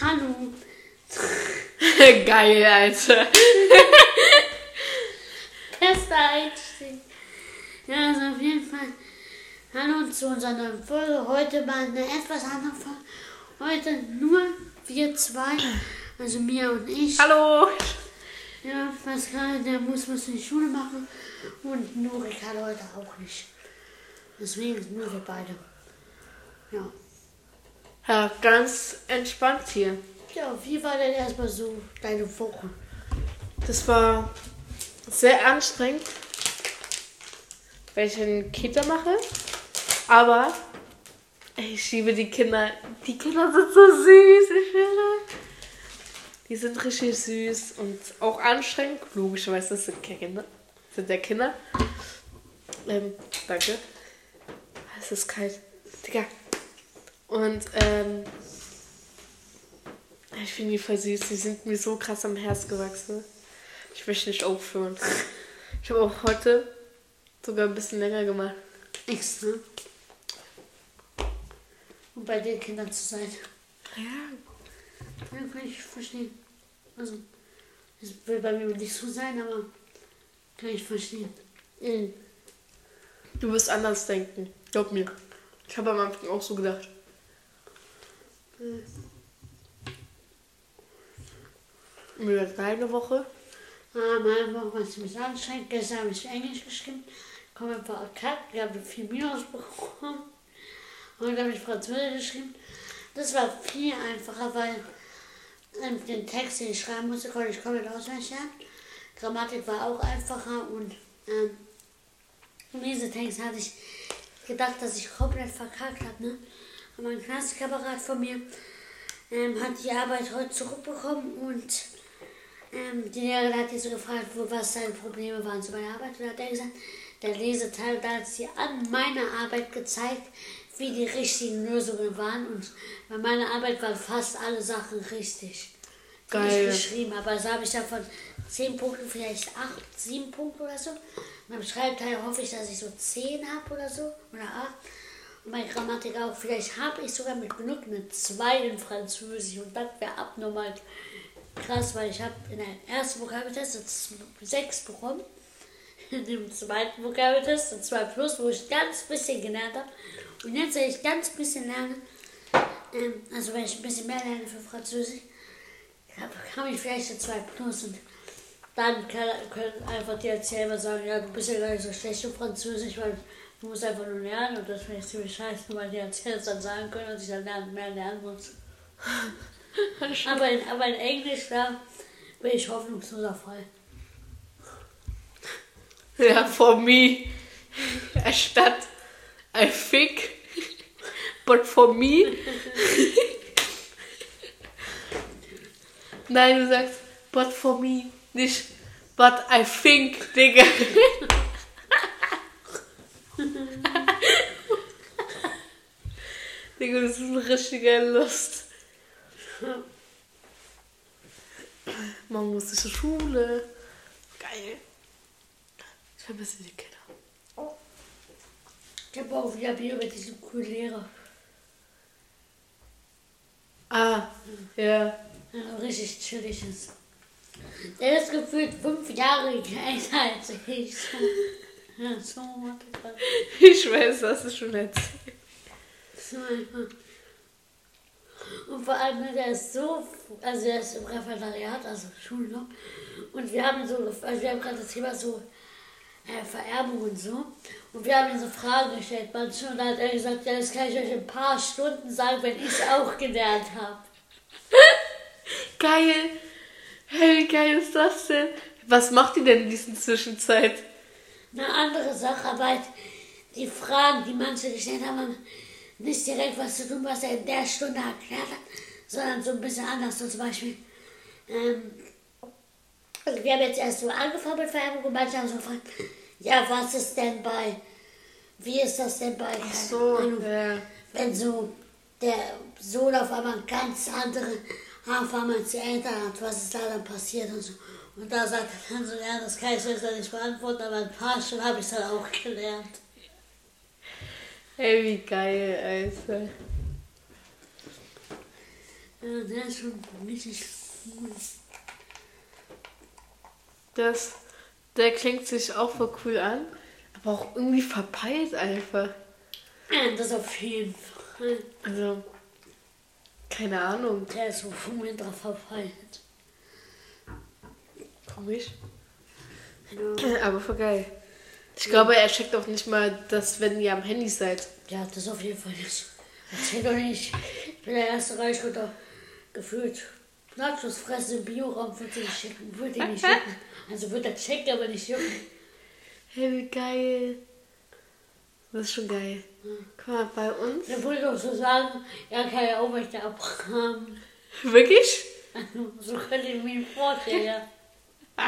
Hallo. Geil, Alter. Bester Einstieg. Ja, also auf jeden Fall. Hallo zu unserer neuen Folge. Heute mal eine etwas andere Folge. Heute nur wir zwei. Also Mia und ich. Hallo. Ja, Pascal, der muss was in die Schule machen. Und Nurik hat heute auch nicht. Deswegen nur wir beide. Ja. Ja, ganz entspannt hier. Ja, wie war denn erstmal so deine Woche? Das war sehr anstrengend, weil ich eine Kita mache. Aber ich liebe die Kinder. Die Kinder sind so süß, ich schwöre. Die sind richtig süß und auch anstrengend. Logischerweise das sind Kinder. Sind ja Kinder. Ähm, danke. Es ist kalt. Digga. Und ähm, ich finde die voll süß. Die sind mir so krass am Herz gewachsen. Ich möchte nicht aufhören. Ich habe auch heute sogar ein bisschen länger gemacht. Extra. Um bei den Kindern zu sein. Ja. Ja, kann ich verstehen. Also, es will bei mir nicht so sein, aber kann ich verstehen. Mhm. Du wirst anders denken. Glaub mir. Ich habe am Anfang auch so gedacht. Wie war deine Woche? Ah, meine Woche war ziemlich anstrengend. Gestern habe ich Englisch geschrieben. Komme ein paar. Ich habe vier Minus bekommen. Heute habe ich Französisch geschrieben. Das war viel einfacher, weil ähm, den Text, den ich schreiben musste, konnte ich komplett auswendig. Grammatik war auch einfacher und ähm, Lesetext hatte ich gedacht, dass ich komplett verkackt habe. Ne? Aber mein Klassenkamerad von mir ähm, hat die Arbeit heute zurückbekommen und ähm, die Lehrerin hat ihn so gefragt, wo, was seine Probleme waren zu meiner Arbeit. Und hat er gesagt, der Leseteil, da hat sie an meiner Arbeit gezeigt, wie die richtigen Lösungen waren. Und bei meiner Arbeit waren fast alle Sachen richtig. Geil. ich geschrieben habe. Also habe ich davon 10 Punkte, vielleicht 8, 7 Punkte oder so. Und beim Schreibteil hoffe ich, dass ich so 10 habe oder so. Oder 8. Und bei Grammatik auch. Vielleicht habe ich sogar mit genug eine 2 in Französisch. Und das wäre abnormal krass, weil ich habe in der ersten Vokabeltest eine 6 bekommen. In dem zweiten Vokabeltest eine 2 plus, wo ich ganz bisschen gelernt habe. Und jetzt, wenn ich ganz bisschen lerne, ähm, also wenn ich ein bisschen mehr lerne für Französisch, habe ich vielleicht eine 2 plus und dann können einfach die Erzähler sagen, ja, du bist ja gar nicht so schlecht in Französisch, weil du musst einfach nur lernen und das finde ich ziemlich scheiße, weil die Erzähler es dann sagen können und ich dann lernen, mehr lernen muss. aber, in, aber in Englisch, da bin ich hoffnungsloser Fall. Ja, for me. Statt I think. But for me. Nein, du sagst but for me. Nicht but I think, Digga. Richtiger Lust. Man muss zur Schule. Geil. Ich vermisse die Kinder. Ich habe auch wieder Bier mit diesem coolen Lehrer. Ah, ja. Ja, richtig chillig ist. Der ist gefühlt fünf Jahre älter als ich. Ja, so. Ich weiß, das ist schon erzählt. So einfach. Und vor allem, der ist so, also der ist im Referendariat, also Schule noch. Und wir haben so, also wir haben gerade das Thema so äh, Vererbung und so. Und wir haben ihm so Fragen gestellt. Manchmal hat er gesagt, ja, das kann ich euch in ein paar Stunden sagen, wenn ich es auch gelernt habe. Geil. Hey, wie geil ist das denn? Was macht ihr denn in dieser Zwischenzeit? Eine andere Sacharbeit, die Fragen, die manche gestellt haben nicht direkt was zu tun, was er in der Stunde erklärt hat, sondern so ein bisschen anders. So zum Beispiel, ähm, also wir haben jetzt erst so angefangen mit Vererbung und manche haben so gefragt, ja, was ist denn bei, wie ist das denn bei, keine So, Ahnung, ja. wenn so der Sohn auf einmal eine ganz andere Haarfarbe als die Eltern hat, was ist da dann passiert und so. Und da sagt er dann so, ja, das kann ich jetzt nicht beantworten, aber ein paar Stunden habe ich es dann auch gelernt. Hey, wie geil, Alter. Ja, der ist schon richtig cool. Das, der klingt sich auch voll cool an, aber auch irgendwie verpeilt einfach. Ja, das auf jeden Fall. Also, keine Ahnung. Der ist so ultra verpeilt. Komisch. Ja. Aber voll geil. Ich glaube, er checkt auch nicht mal, dass wenn ihr am Handy seid. ja, das auf jeden Fall nicht. Erzähl doch nicht. Ich bin der erste Reichsritter. Gefühlt. Nachos fressen im Bioraum wird ihn nicht schicken. Wird ihn nicht schicken. Also wird er checken, aber nicht jucken. Hey, wie geil. Das ist schon geil. Guck mal, bei uns. Der wollte doch so sagen, ja, kann ja auch welche Abraham. Wirklich? Also, so könnte ich mir vorstellen, ja.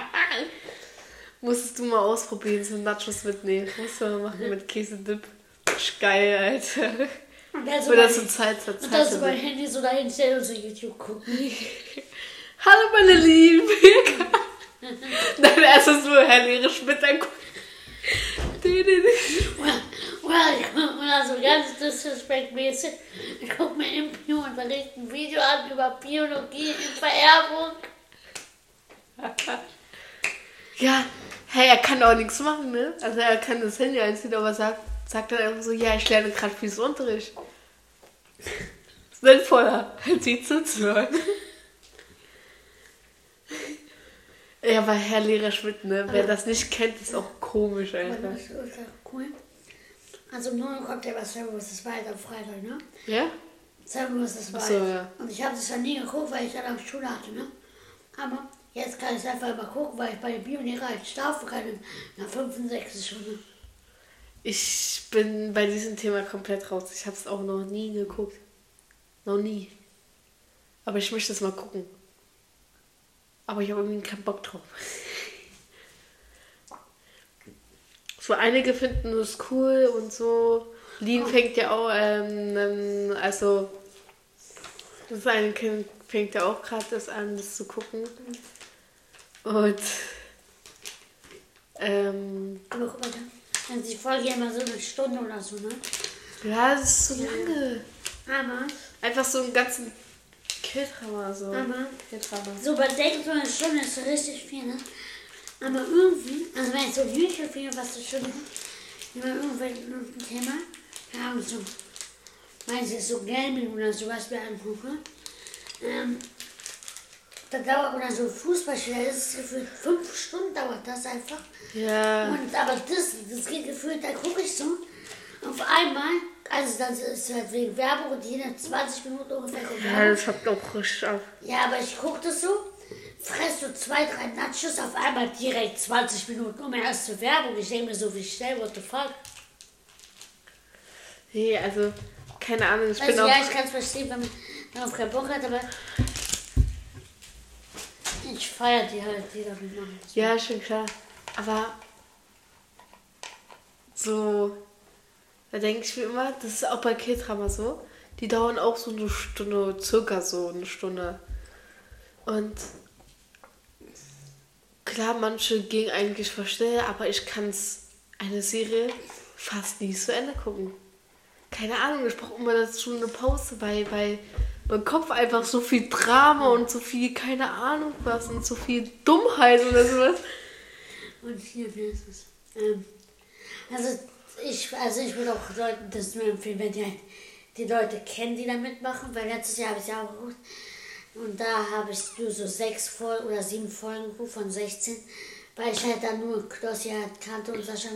Musstest du mal ausprobieren, so Nachos mitnehmen. Musst du mal machen mit Käsedip. Geil, Alter. Und dann so Oder mein- so Zeit Und dann so mein Zeit. Handy so dahin stellen und so YouTube gucken. Hallo, meine Lieben. Dann erstes nur Herr Lehre Schmidt angucken. Oder, oder so ganz disrespektmäßig. Ich guck mir im Biounterricht ein Video an über Biologie in Vererbung. Ja, hey, er kann auch nichts machen, ne? Also er kann das Handy einziehen, aber sagt, sagt dann einfach so, ja, ich lerne gerade Unterricht. Sinnvoller, als sie zuzuhören. Ja, aber Herr Lehrer Schmidt, ne? Wer das nicht kennt, ist auch komisch einfach. das ist ultra cool. Also im Norden kommt ja was Servus, das war halt am Freitag, ne? Ja? Servus, das war so, ja. Und ich habe das dann nie geguckt, weil ich dann auf Schule hatte, ne? Aber jetzt kann ich einfach mal gucken, weil ich bei dem Biolehrer halt schlafen kann in einer 65 Stunde. Ich bin bei diesem Thema komplett raus. Ich habe es auch noch nie geguckt. Noch nie. Aber ich möchte es mal gucken. Aber ich habe irgendwie keinen Bock drauf. So einige finden es cool und so. Lien fängt ja auch, ähm, ähm, also das eine Kind fängt ja auch gerade das an, das zu gucken. Und ähm, Aber guck mal, dann, dann ist die Folge ja immer so eine Stunde oder so, ne? ja, das ist so lange. Aber, Einfach so einen ganzen Killdrama so. aber, Killdrama. so bei denkt so eine Stunde ist so richtig viel, ne? Aber irgendwie, also wenn ich so YouTube-Video, was eine Stunde, über irgendwelchen irgendein Thema, keine Ahnung, so, weiß ich, so Gaming oder sowas mir angucke, ähm, da dauert, oder so Fußballspieler, das ist gefühlt fünf Stunden dauert das einfach. Ja. Und, aber das, das geht gefühlt, da gucke ich so, auf einmal, also das ist halt wegen Werbung und jede 20 Minuten ungefähr kommt Ja, das hat auch richtig ab. Ja, aber ich gucke das so, fress so zwei, drei Nachos, auf einmal direkt 20 Minuten um erst zur Werbung. Ich denke mir so, wie schnell, what the fuck. Nee, also, keine Ahnung, ich bin Also auch. ja, ich kann es verstehen, wenn man darauf keinen Bock hat, aber ich feiere die halt, die damit machen. Ja, schon klar. Aber so, da denke ich mir immer, das ist auch bei Killdrama so. Die dauern auch so eine Stunde, circa so eine Stunde. Und klar, manche gehen eigentlich voll schnell, aber ich kann es eine Serie fast nie zu Ende gucken. Keine Ahnung, ich brauche immer dazu eine Pause, weil, weil mein Kopf einfach so viel Drama und so viel, keine Ahnung was und so viel Dummheit oder sowas. Und hier, wie ist es? Ähm, also ich, also ich würde auch Leuten das nur empfehlen, wenn die die Leute kennen, die da mitmachen, weil letztes Jahr habe ich ja auch geguckt. Und da habe ich nur so sechs Folgen oder sieben Folgen geguckt von 16, weil ich halt dann nur Klossi halt kannte und Sascha.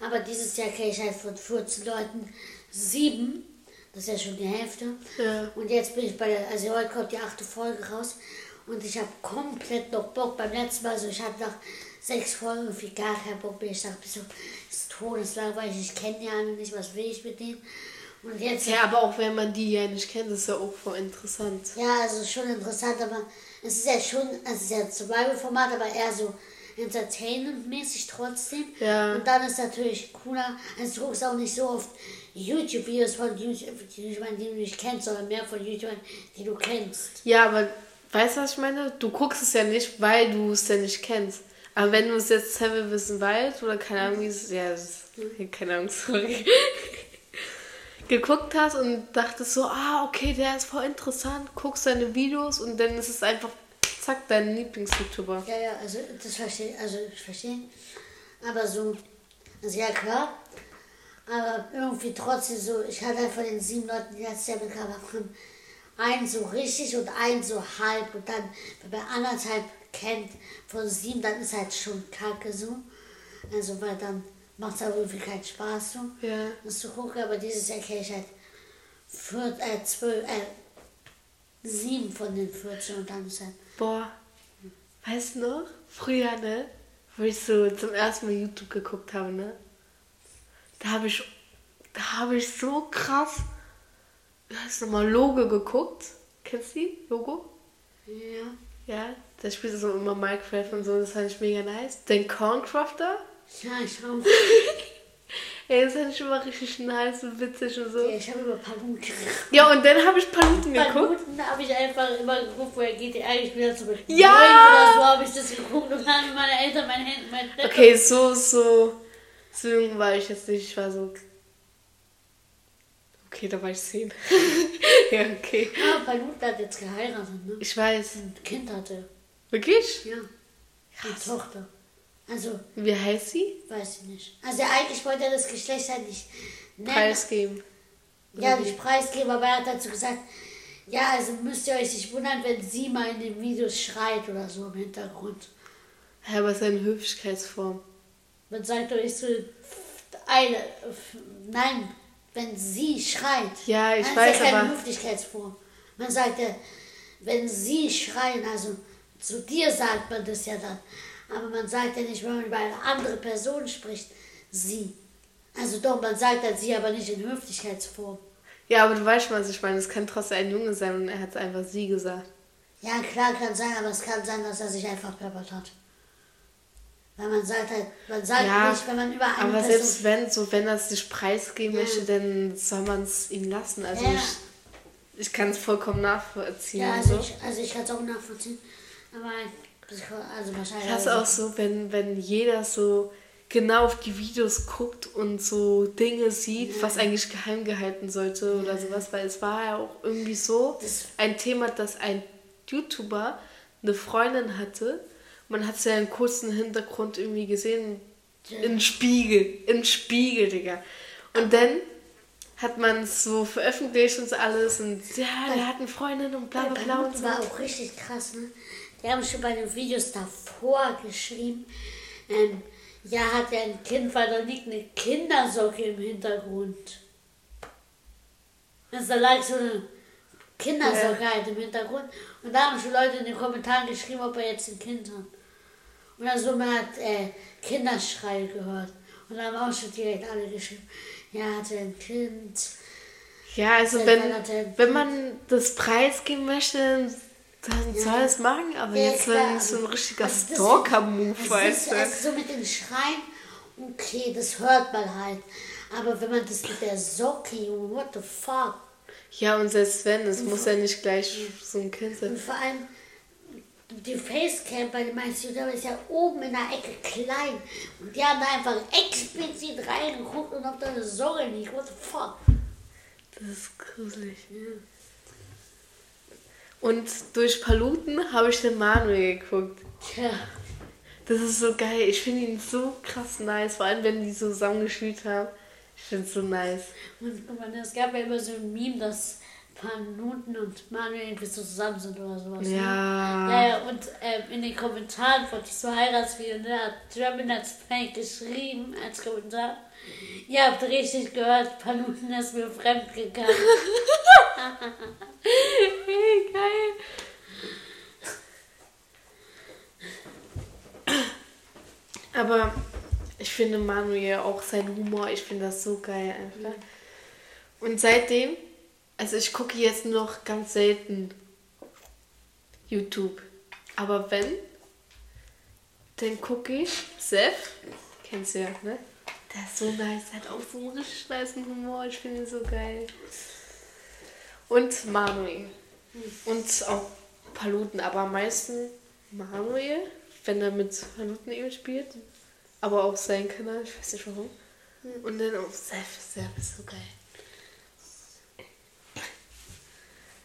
Aber dieses Jahr kenne ich halt von 14 Leuten sieben. Das ist ja schon die Hälfte. Ja. Und jetzt bin ich bei der, also heute kommt die achte Folge raus. Und ich habe komplett noch Bock. Beim letzten Mal, also ich hatte nach sechs Folgen irgendwie gar keinen Bock mehr. Ich dachte, so, das ist todeslangweilig. Ich kenne die alle nicht, was will ich mit denen? Und jetzt, Ja, aber auch wenn man die ja nicht kennt, ist ja auch voll interessant. ja, also schon interessant, aber es ist ja schon, es ist ja Survival-Format, aber eher so entertainment-mäßig trotzdem. Ja. Und dann ist natürlich cooler, also du guckst auch nicht so oft YouTube-Videos von YouTube, die du nicht kennst, sondern mehr von YouTubern, die du kennst. Ja, aber weißt du, was ich meine? Du guckst es ja nicht, weil du es ja nicht kennst. Aber wenn du es jetzt Seven Wissen Wild oder keine Ahnung, wie es ja, keine Ahnung, sorry. geguckt hast und dachtest so, ah, okay, der ist voll interessant, guckst seine Videos und dann ist es einfach, zack, dein Lieblings-YouTuber. Ja, ja, also das verstehe also ich verstehe. Aber so, also ja klar, aber irgendwie trotzdem so, ich hatte halt von den sieben Leuten, die letztes Jahr bekam haben, einen so richtig und einen so halb und dann, wenn man anderthalb kennt von sieben, dann ist halt schon kacke so. Also weil dann macht es aber irgendwie keinen Spaß so, Ja. das zu gucken, aber dieses Jahr kenne ich halt vier, äh, zwölf, äh, sieben von den 14 und dann ist halt, Boah, weißt du noch, früher, ne, wo ich so zum ersten Mal YouTube geguckt habe, ne, da habe ich, da habe ich so krass, wie heißt nochmal, Logo geguckt. Kennst du die? Logo? ja. Ja, da spielt so immer Minecraft und so, das fand ich mega nice. Den Corncrafter, Ja, ich auch. ey, das fand ich immer richtig nice und witzig und so. Ja, ich habe über Paluten Ja, und dann habe ich Paluten geguckt. Paluten habe ich einfach immer geguckt, woher geht die eigentlich wieder zurück. Ja! Oder so habe ich das geguckt und dann haben meine Eltern mein Handy, mein Laptop. Okay, so, so, so jung war ich jetzt nicht, ich war so... Okay, da war ich zehn. ja, okay. Ah, Paluten hat jetzt geheiratet, ne? Ich weiß. Ein Kind hatte. Wirklich? Ja. Eine Tochter. Also, Wie heißt sie? weiß ich nicht. Also eigentlich wollte er das Geschlecht halt nicht nennen. Preisgeben. Ja, nicht preisgeben, aber er hat dazu gesagt, ja, also müsst ihr euch nicht wundern, wenn sie mal in den Videos schreit oder so im Hintergrund. Ja, aber es ist eine Höflichkeitsform. Man sagt doch nicht so, eine, nein, wenn sie schreit. Ja, ich dann weiß, ist ja keine aber- Höflichkeitsform. Man sagt ja, wenn sie schreien, also zu dir sagt man das ja dann. Aber man sagt ja nicht, wenn man über eine andere Person spricht, sie. Also doch, man sagt dann sie, aber nicht in Höflichkeitsform. Ja, aber du weißt was ich meine. Es kann trotzdem ein Junge sein und er hat einfach sie gesagt. Ja, klar kann sein, aber es kann sein, dass er sich einfach peppert hat. Weil man sagt halt, man sagt Ja, nicht, wenn man über eine Aber Person... selbst wenn, so wenn er es sich preisgeben Ja. möchte, dann soll man es ihm lassen. Also Ja. ich, ich kann es vollkommen nachvollziehen. ja, also so. ich, also ich kann es auch nachvollziehen. Aber also wahrscheinlich... Ich hasse auch so, wenn, wenn jeder so genau auf die Videos guckt und so Dinge sieht, was eigentlich geheim gehalten sollte oder sowas, weil es war ja auch irgendwie so Das- ein Thema, dass ein YouTuber eine Freundin hatte. Man hat es ja im kurzen Hintergrund irgendwie gesehen, im Spiegel, im Spiegel, Digga. Und dann hat man es so veröffentlicht und so alles und ja, der hat eine Freundin und bla bla bla und so. war auch richtig krass, ne? Die haben schon bei den Videos davor geschrieben, ähm, ja, hat er ein Kind, weil da liegt eine Kindersocke im Hintergrund. Also da lag so eine Kindersocke halt im Hintergrund. Und da haben schon Leute in den Kommentaren geschrieben, ob er jetzt ein Kind hat. Und dann so, man hat äh, Kinderschrei gehört. Und da haben auch schon direkt alle geschrieben, ja, hat er ein Kind. Ja, also wenn, wenn man das preisgeben möchte, dann soll es machen, aber Ja, jetzt klar, wenn so ein richtiger also Stalker-Move, weißt du. also so mit den Schreien, okay, das hört man halt. Aber wenn man das mit der Socke, what the fuck? Ja, und selbst wenn, es muss ja nicht gleich so ein Kind Und sein. vor allem, die Facecam bei den meisten YouTubern ist ja oben in der Ecke klein. Und die haben da einfach explizit reingeguckt und ob da eine Socke liegt. What the fuck? Das ist gruselig. Und durch Paluten habe ich den Manuel geguckt. Tja. Das ist so geil. Ich finde ihn so krass nice, vor allem wenn die so zusammengespielt haben. Ich finde es so nice. Und es gab ja immer so ein Meme, dass Panuten und Manuel irgendwie so zusammen sind oder sowas. ne? Ja. Ja, ja, und ähm, in den Kommentaren von diesem Heiratsvideo, ne, hat German als Fan geschrieben, als Kommentar, ihr habt richtig gehört, Paluten ist mir fremd gegangen. Hey, geil. Aber ich finde Manuel auch sein Humor, ich finde das so geil einfach. Und seitdem, also ich gucke jetzt noch ganz selten YouTube. Aber wenn, dann gucke ich Seth, kennst du ja, ne? Der ist so nice, der hat auch so einen richtig nice Humor, ich finde ihn so geil. Und Manuel. Und auch Paluten, aber am meisten Manuel, wenn er mit Paluten eben spielt. Aber auch sein Kanal, ich weiß nicht warum. Und dann auch Seth, Seth ist so geil.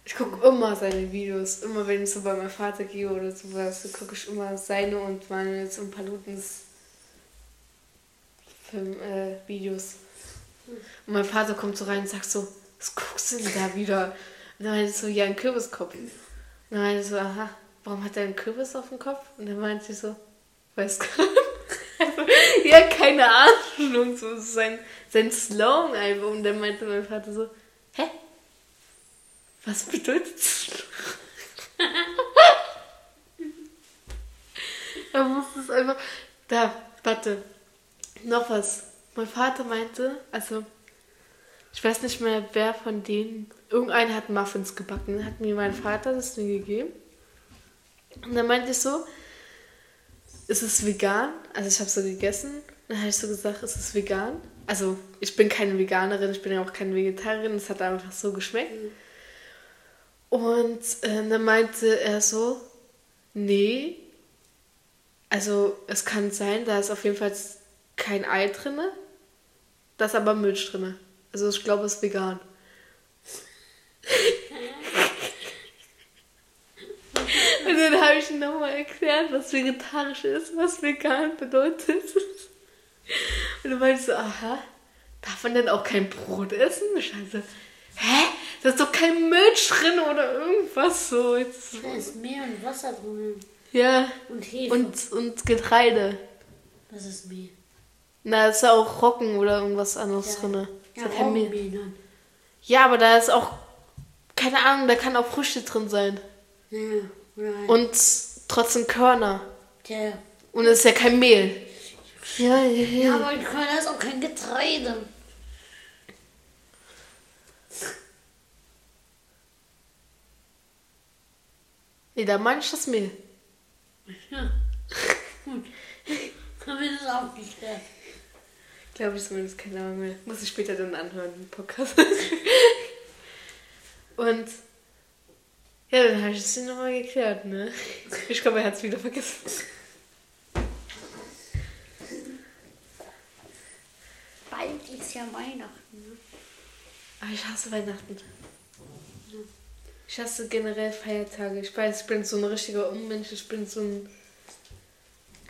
Ich gucke immer seine Videos. Immer wenn ich so bei meinem Vater gehe oder sowas, gucke ich immer seine und meine zum Palutens Film, äh, Videos. Und mein Vater kommt so rein und sagt so, was guckst du denn da wieder? Und dann meinte ich so, ja, ein Kürbiskopf. Und dann meinte ich so, aha, warum hat er einen Kürbis auf dem Kopf? Und dann meinte ich so, weiß gar nicht. Also, ja, keine Ahnung, so sein, sein Slogan einfach. Und dann meinte mein Vater so, hä? Was bedeutet das? er wusste es einfach. Da, warte. Noch was. Mein Vater meinte, also, ich weiß nicht mehr, wer von denen, irgendeiner hat Muffins gebacken, hat mir mein Vater das Ding gegeben. Und dann meinte ich so, ist es vegan? Also ich habe so gegessen. Dann habe ich so gesagt, ist es vegan? Also ich bin keine Veganerin, ich bin ja auch keine Vegetarierin, es hat einfach so geschmeckt. Und äh, dann meinte er so, nee, also es kann sein, da ist auf jeden Fall kein Ei drin, da ist aber Milch drin. Also ich glaube, es ist vegan. Und dann habe ich ihm nochmal erklärt, was vegetarisch ist, was vegan bedeutet. Und dann meinte ich so, aha, darf man denn auch kein Brot essen? Scheiße. Hä? Da ist doch kein Milch drin oder irgendwas so. Jetzt. Da ist Mehl und Wasser drin. Ja. Und Hefe. Und, und Getreide. Das ist Mehl. Na, ist ja auch Roggen oder irgendwas anderes ja. drin. Ja, ja Mehl. Ja, aber da ist auch, keine Ahnung, da kann auch Früchte drin sein. Ja. Right. Und trotzdem Körner. Ja. Und es ist ja kein Mehl. Ja, ja, ja. Ja, aber ein Körner ist auch kein Getreide. Nee, da meine ich das Mehl. Ja. Gut. Haben wir das auch geklärt. Glaube ich zumindest, keine Ahnung mehr. Muss ich später dann anhören, den Podcast. Und ja, dann habe ich es nochmal geklärt, ne? Ich glaube, er hat es wieder vergessen. Bald ist ja Weihnachten, ne? Aber ich hasse Weihnachten. Ich hasse generell Feiertage. Ich weiß, ich bin so ein richtiger Unmensch. Ich bin so ein.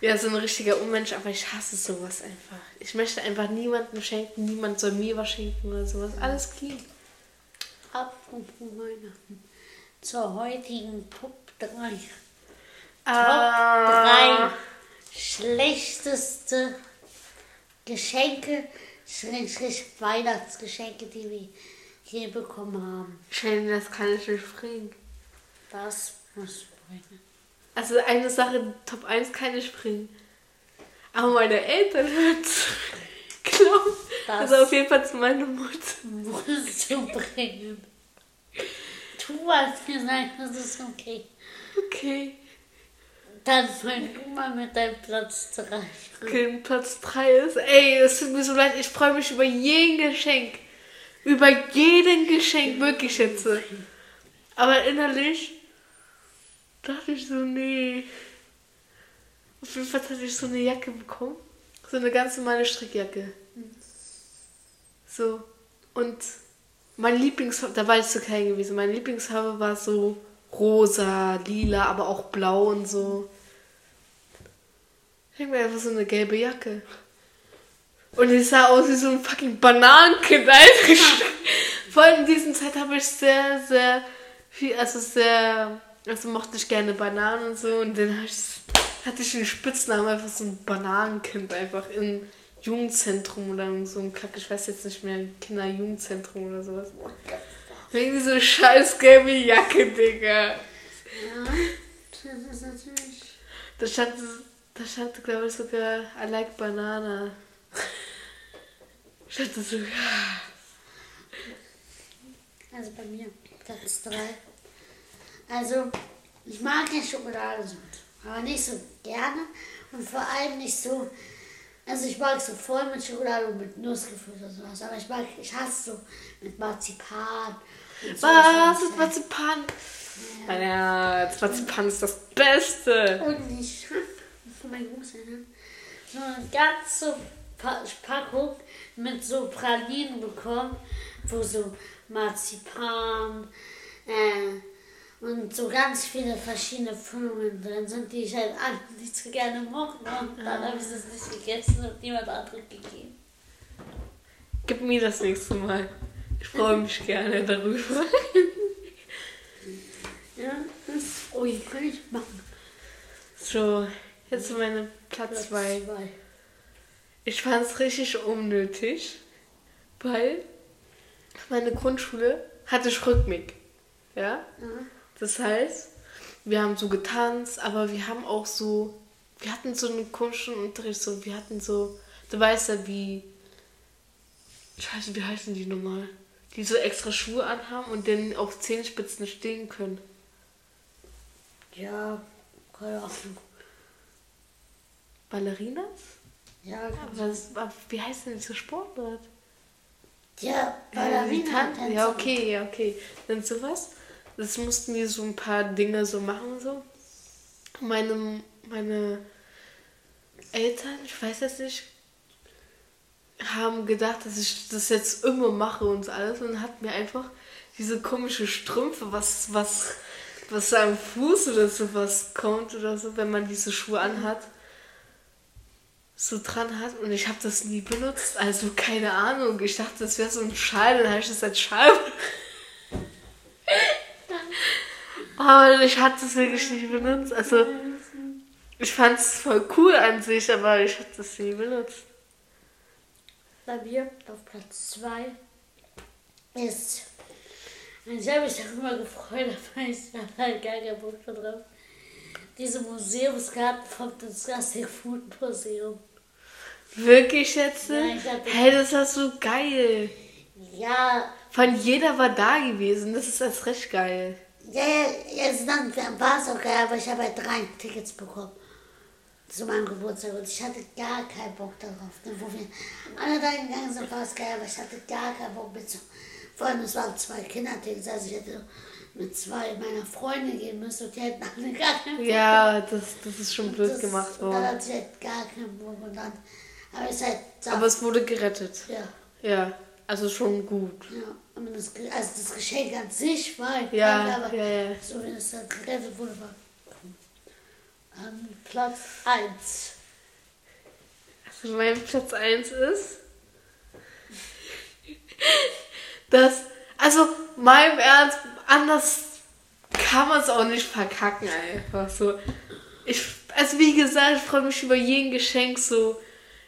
Ja, so ein richtiger Unmensch, aber ich hasse sowas einfach. Ich möchte einfach niemandem schenken, niemand soll mir was schenken oder sowas. Alles clean. Apropos Weihnachten zur heutigen Top 3. Ah. Top 3 schlechteste Geschenke, schrägstrich Weihnachtsgeschenke, die wir je bekommen haben. Schön, das kann ich nicht bringen. Das muss bringen. Also eine Sache, Top 1 kann ich bringen. Aber meine Eltern hören glauben. Das also auf jeden Fall zu meiner Mutter. Musst du bringen. Tu hast gesagt, das ist okay. Okay. Dann fang du mal mit deinem Platz 3. Okay, Platz 3 ist, ey, es tut mir so leid, ich freue mich über jeden Geschenk. Über jeden Geschenk, wirklich jetzt. Aber innerlich dachte ich so, nee. Auf jeden Fall hatte ich so eine Jacke bekommen. So eine ganz normale Strickjacke. So. Und mein Lieblingsfarbe, da war ich so klein gewesen, meine Lieblingsfarbe war so rosa, lila, aber auch blau und so. Ich mir einfach so eine gelbe Jacke. Und ich sah aus wie so ein fucking Bananenkind. Vor allem in dieser Zeit habe ich sehr, sehr viel, also sehr, also mochte ich gerne Bananen und so. Und dann hatte ich den Spitznamen einfach so ein Bananenkind einfach in Jugendzentrum oder so ein Kack, ich weiß jetzt nicht mehr, Kinderjugendzentrum oder sowas. Wegen diese scheiß gelbe Jacke, Digga. Ja, das ist natürlich. Da stand, da stand glaube ich, sogar I like banana. Stand das sogar. Also bei mir, Platz 3. Also, ich mag ja Schokolade so, aber nicht so gerne und vor allem nicht so also ich mag so voll mit Schokolade und mit Nussgefühl oder sowas. Aber ich mag, ich hasse so mit Marzipan. Was ist Marzipan? Ja. ja, das Marzipan ist das Beste. Und ich von meinen Großeltern so eine ganze Packung mit so Pralinen bekommen, wo so Marzipan, Äh, und so ganz viele verschiedene Füllungen drin sind, die ich halt alle nicht so gerne mochte. Und dann habe ich das nicht gegessen und niemand anderem gegeben. Gib mir das nächste Mal. Ich freue mich gerne darüber. Ja, das oh, ich kann ich machen. So, jetzt meine Platz 2. zwei. Ich fand es richtig unnötig, weil meine Grundschule hatte ich Rhythmik. Ja? Mhm. Das heißt, wir haben so getanzt, aber wir haben auch so, wir hatten so einen komischen Unterricht, so, wir hatten so, du weißt ja, wie, ich weiß nicht, wie heißen die nochmal? Die so extra Schuhe anhaben und dann auf Zehenspitzen stehen können. Ja, keine Ahnung. Ballerinas? Ja, Aber das, aber wie heißt denn diese Sportart? ja Ja, Ballerina. Tänzerin. ja, okay, ja, okay. Dann sowas. Das mussten wir so ein paar Dinge so machen, so. Meine, meine Eltern, ich weiß jetzt nicht, haben gedacht, dass ich das jetzt immer mache und alles und hat mir einfach diese komische Strümpfe, was, was, was am Fuß oder sowas kommt oder so, wenn man diese Schuhe anhat, so dran hat und ich habe das nie benutzt. Also keine Ahnung. Ich dachte, das wäre so ein Schal, dann habe ich das als Schal. aber ich habe das wirklich nicht benutzt. Also ich fand es voll cool an sich, aber ich habe das nie benutzt. Bei mir auf Platz 2 ist. Ich habe mich darüber gefreut, aber ich hatte halt gar keinen Bock drauf. Diese Museumskarten vom Disgusting Food Museum. Wirklich jetzt? Hab- hey, das war so geil. Ja, Von jeder war da gewesen. Das ist erst recht geil. Ja, ja, jetzt dann war es okay, aber ich habe halt drei Tickets bekommen zu meinem Geburtstag und ich hatte gar keinen Bock darauf. Ne, Wo wir alle da gegangen sind, war es geil, aber ich hatte gar keinen Bock mit so. Vor allem, es waren zwei Kindertickets, also ich hätte mit zwei meiner Freunde gehen müssen und die hätten alle gar keinen Bock Ja, das, das ist schon blöd Das- gemacht Und dann worden. hatte ich halt gar keinen Bock und dann habe ich halt Aber es wurde gerettet. ja, Ja, also schon gut. ja. Und das, also das Geschenk an sich war halt Ja, geil, aber ja, ja. so wie es dann gerettet wurde, war an Platz 1. Also mein Platz 1 ist, dass, also meinem Ernst, anders kann man es auch nicht verkacken einfach so. Ich, also wie gesagt, ich freue mich über jeden Geschenk so.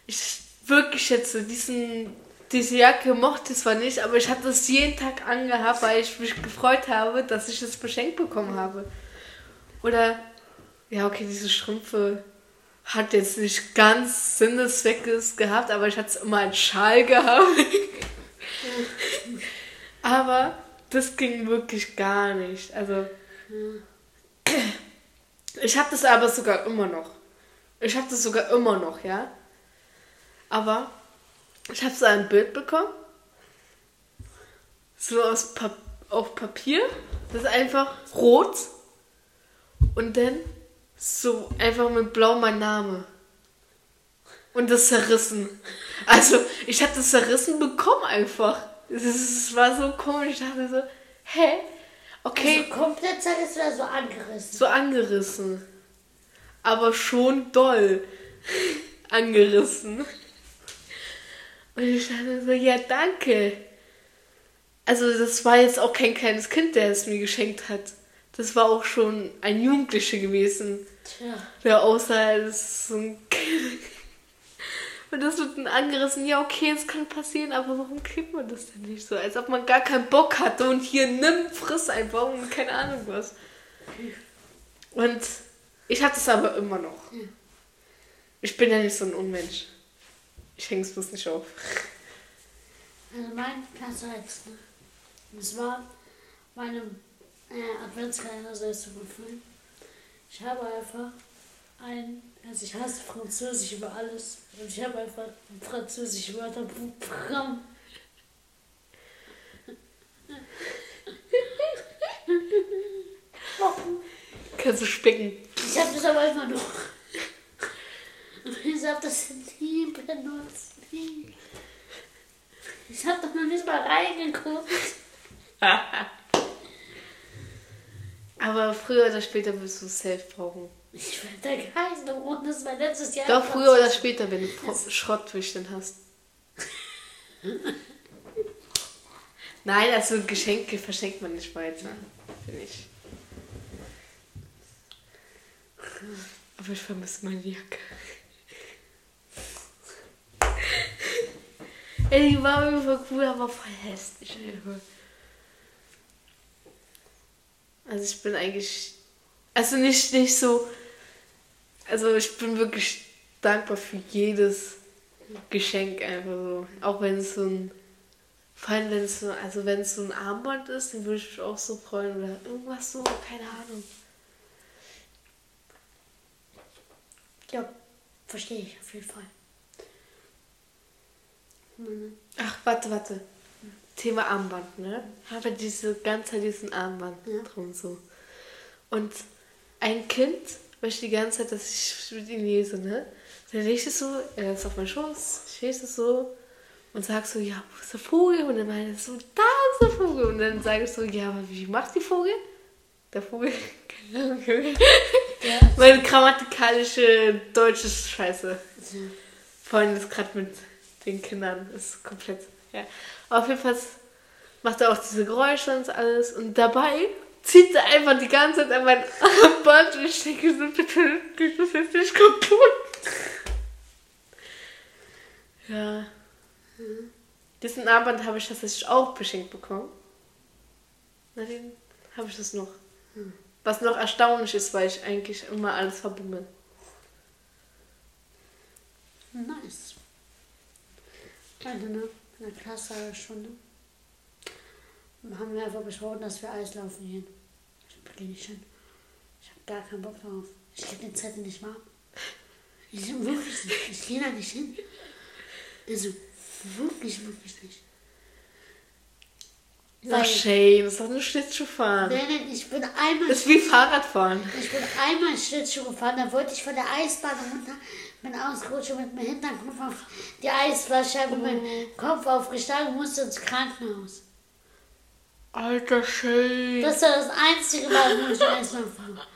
Ich wirklich jetzt so diesen, diese Jacke mochte zwar nicht, aber ich hatte es jeden Tag angehabt, weil ich mich gefreut habe, dass ich das Geschenk bekommen habe. Oder, ja, okay, diese Strümpfe hat jetzt nicht ganz Sinn des Zweckes gehabt, aber ich hatte es immer als Schal gehabt. aber das ging wirklich gar nicht. Also, ich habe das aber sogar immer noch. Ich habe das sogar immer noch, ja. Aber ich habe so ein Bild bekommen. So aus Pap auf Papier. Das ist einfach rot. Und dann so einfach mit blau mein Name. Und das zerrissen. Also, ich habe das zerrissen bekommen einfach. Es war so komisch. Ich dachte so, hä? Okay, Also komplett zerrissen oder so angerissen. so angerissen. Aber schon doll angerissen. Und ich dachte so, ja, danke. Also, das war jetzt auch kein kleines Kind, der es mir geschenkt hat. Das war auch schon ein Jugendlicher gewesen, Tja, der aussah als so ein Kind. Und das wird dann angerissen, ja, okay, es kann passieren, aber warum kriegt man das denn nicht so? Als ob man gar keinen Bock hatte und hier nimm, friss einfach und keine Ahnung was. Und ich hatte es aber immer noch. Ich bin ja nicht so ein Unmensch. Ich hänge es bloß nicht auf. also mein Platz 1. Ne? Das war meine äh, Adventskalender selbst zu befüllen. Ich habe einfach ein, also ich hasse Französisch über alles. Und ich habe einfach ein französisches bekommen. Kannst du spicken. Ich habe das aber immer noch. Ich habe das nie benutzt. Nie. Ich habe doch noch nicht mal reingeguckt. Aber früher oder später wirst du safe brauchen. Ich werde da geheißen, und das war letztes Jahr. Doch, früher oder später, wenn du Pro- Schrottwichteln hast. Nein, also Geschenke verschenkt man nicht weiter. Finde ich. Aber ich vermisse meine Jacke. Ey, die war voll cool, aber voll hässlich. Also ich bin eigentlich. Also nicht, nicht so. Also ich bin wirklich dankbar für jedes Geschenk einfach so. Auch wenn es so ein. Vor allem wenn es so, also wenn es so ein Armband ist, dann würde ich mich auch so freuen oder irgendwas so, keine Ahnung. Ja, verstehe ich auf jeden Fall. Mhm. Ach, warte, warte. Thema Armband, ne? Habe diese ganze Zeit diesen Armband Ja. drum so. Und ein Kind möchte die ganze Zeit, dass ich mit ihm lese, ne? Dann lege ich so, er ist auf meinem Schoß, ich lese so und sag so, ja, wo ist der Vogel? Und dann meine ich so, da ist der Vogel. Und dann sage ich so, ja, aber wie macht die Vogel? Der Vogel? Keine Ahnung. Ja. Meine grammatikalische deutsche Scheiße. Ja. Vorhin ist gerade mit den Kindern, ist komplett, ja. Auf jeden Fall macht er auch diese Geräusche und alles und dabei zieht er einfach die ganze Zeit an mein Armband und ich denke so, bitte, geht das jetzt nicht kaputt? Ja. Diesen Armband habe ich tatsächlich auch beschenkt bekommen. Na, den habe ich das noch. Was noch erstaunlich ist, weil ich eigentlich immer alles verbummel. Nice. Also, ne? In der Klasse eine Stunde. Dann haben wir einfach besprochen, dass wir Eislaufen gehen. Ich gehe nicht hin. Ich habe gar keinen Bock drauf. Ich gebe den Zettel nicht warm. Ich wirklich nicht. Ich gehe da nicht hin. Also, wirklich, wirklich nicht. Ach, Shane, das ist doch nur Schlittschuhfahren. Nein, nein, ich bin einmal, Das ist wie Fahrradfahren. ich bin einmal Schlittschuh gefahren, da wollte ich von der Eisbahn runter, bin ausgerutscht und mit meinem Hinterkopf auf die Eisflasche, habe meinen Kopf aufgeschlagen und musste ins Krankenhaus. Alter Shane. Das war das einzige Mal, wo ich Eisbahn fahre.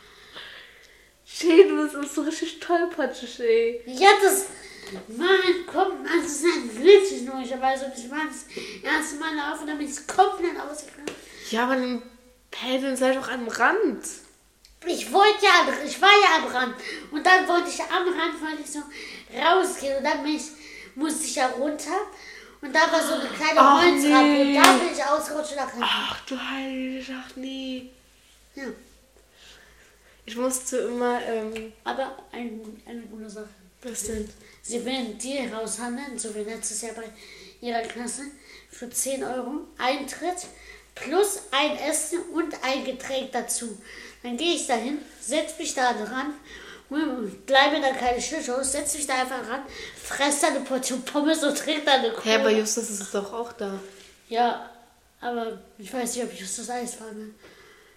Shane, du bist so richtig tollpatschig, ey. Ja, das, Mann, komm, also es ist ein wirklich logischerweise und ich war das erste Mal laufen, damit ich komplett ausgegangen Ja, aber dann Pädeln sei doch am Rand. Ich wollte ja, ich war ja am Rand. Und dann wollte ich am Rand, wollte ich so rausgehen. Und dann bin ich, musste ich ja runter. Und da war so eine kleine Ach, Holzrappe. nee. Und da bin ich ausgerutscht nach hinten. Ach du Heilige, ach nee. Ja. Ich musste immer, ähm, Aber ein, eine gute Sache. was denn? Sie werden die raushandeln, so wie letztes Jahr bei ihrer Klasse, für 10 Euro Eintritt plus ein Essen und ein Getränk dazu. Dann gehe ich dahin, setze mich da dran, bleibe in der kleinen Schlittschuh, setze mich da einfach ran, fresse da eine Portion Pommes und trinke da eine Hä, aber Cola. Justus ist doch auch da. Ja, aber ich weiß nicht, ob ich das Eis fahren will.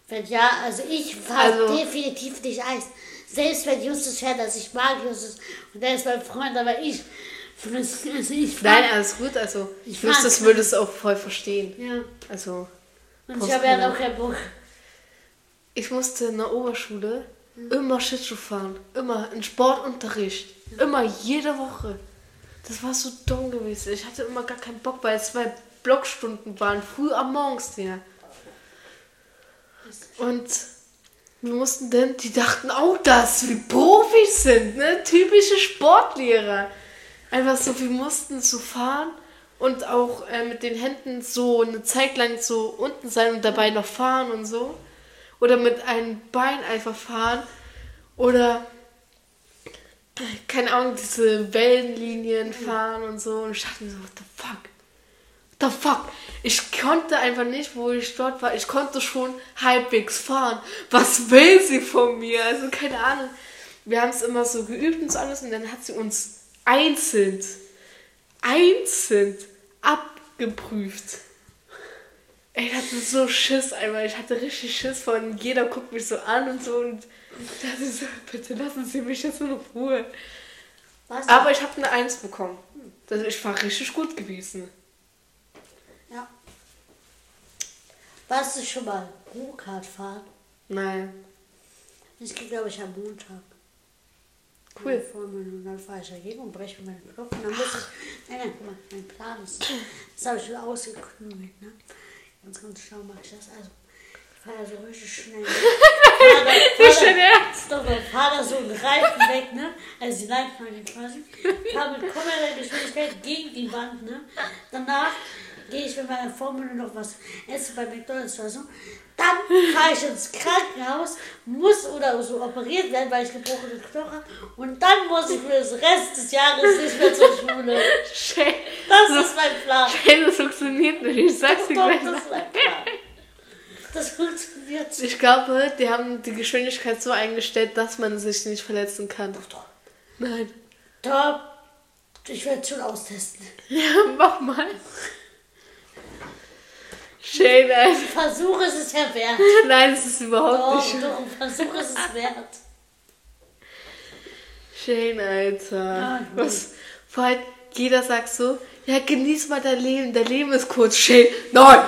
Wenn ja, also ich fahre Also- definitiv nicht Eis. Selbst wenn Justus fährt, also ich mag Justus und der ist mein Freund, aber ich, also ich fahr- Nein, alles gut, also Ich Justus mag- würde es auch voll verstehen. Ja, Also, und ich habe ja auch keinen Bock. ich musste in der Oberschule immer Schlittschuh fahren. Immer in Sportunterricht. Immer, jede Woche. Das war so dumm gewesen. Ich hatte immer gar keinen Bock, weil es zwei Blockstunden waren, früh am Morgens her. Und wir mussten dann, die dachten auch, dass wir Profis sind, ne? Typische Sportlehrer. Einfach so, wir mussten so fahren und auch äh, mit den Händen so eine Zeit lang so unten sein und dabei noch fahren und so. Oder mit einem Bein einfach fahren. Oder, keine Ahnung, diese Wellenlinien fahren und so. Und ich dachte mir so, what the fuck? The fuck? Ich konnte einfach nicht, wo ich dort war, ich konnte schon halbwegs fahren. Was will sie von mir? Also keine Ahnung. Wir haben es immer so geübt und so alles und dann hat sie uns einzeln, einzeln abgeprüft. Ey, Ich hatte so Schiss einmal. Ich hatte richtig Schiss von jeder guckt mich so an und so und ich dachte so, bitte lassen Sie mich jetzt in Ruhe. Was? Aber ich habe eine Eins bekommen. Das, ich war richtig gut gewesen. ja. Warst du schon mal Go-Kart fahren? Nein. Ich gehe, glaube ich, am Montag. Cool. Und dann fahre ich dagegen und breche meine Knochen. Dann muss ich. Nein, nein, guck mal, mein Plan ist. Das habe ich schon ausgeklügelt, ne? Ganz, ganz schlau mache ich das. Also, ich fahre so richtig schnell. da, Nicht dein Ernst? Dann fahr da so einen Reifen weg, ne? Also die Leitplanke quasi. Fahr mit kommuneller Geschwindigkeit gegen die Wand, ne? Danach gehe ich mit meiner Formel noch was essen bei McDonalds oder so. Dann fahre ich ins Krankenhaus, muss oder so operiert werden, weil ich gebrochene Knochen habe. Und dann muss ich für den Rest des Jahres nicht mehr zur Schule. Shane, Das ist mein Plan. Shane, das funktioniert nicht. Ich sag's dir Doch, gleich. das ist mein Plan. Das funktioniert. Ich glaube, die haben die Geschwindigkeit so eingestellt, dass man sich nicht verletzen kann. Doch, Nein. da, ich werde schon austesten. Ja, mach mal. Shane, ey. Versuch ist es ja wert. Nein, das ist überhaupt Doch, nicht. doch, ein Versuch ist es wert. Shane, Alter. Ja, Was? Vor allem, jeder sagt so, ja, genieß mal dein Leben, dein Leben ist kurz. Shane, nein!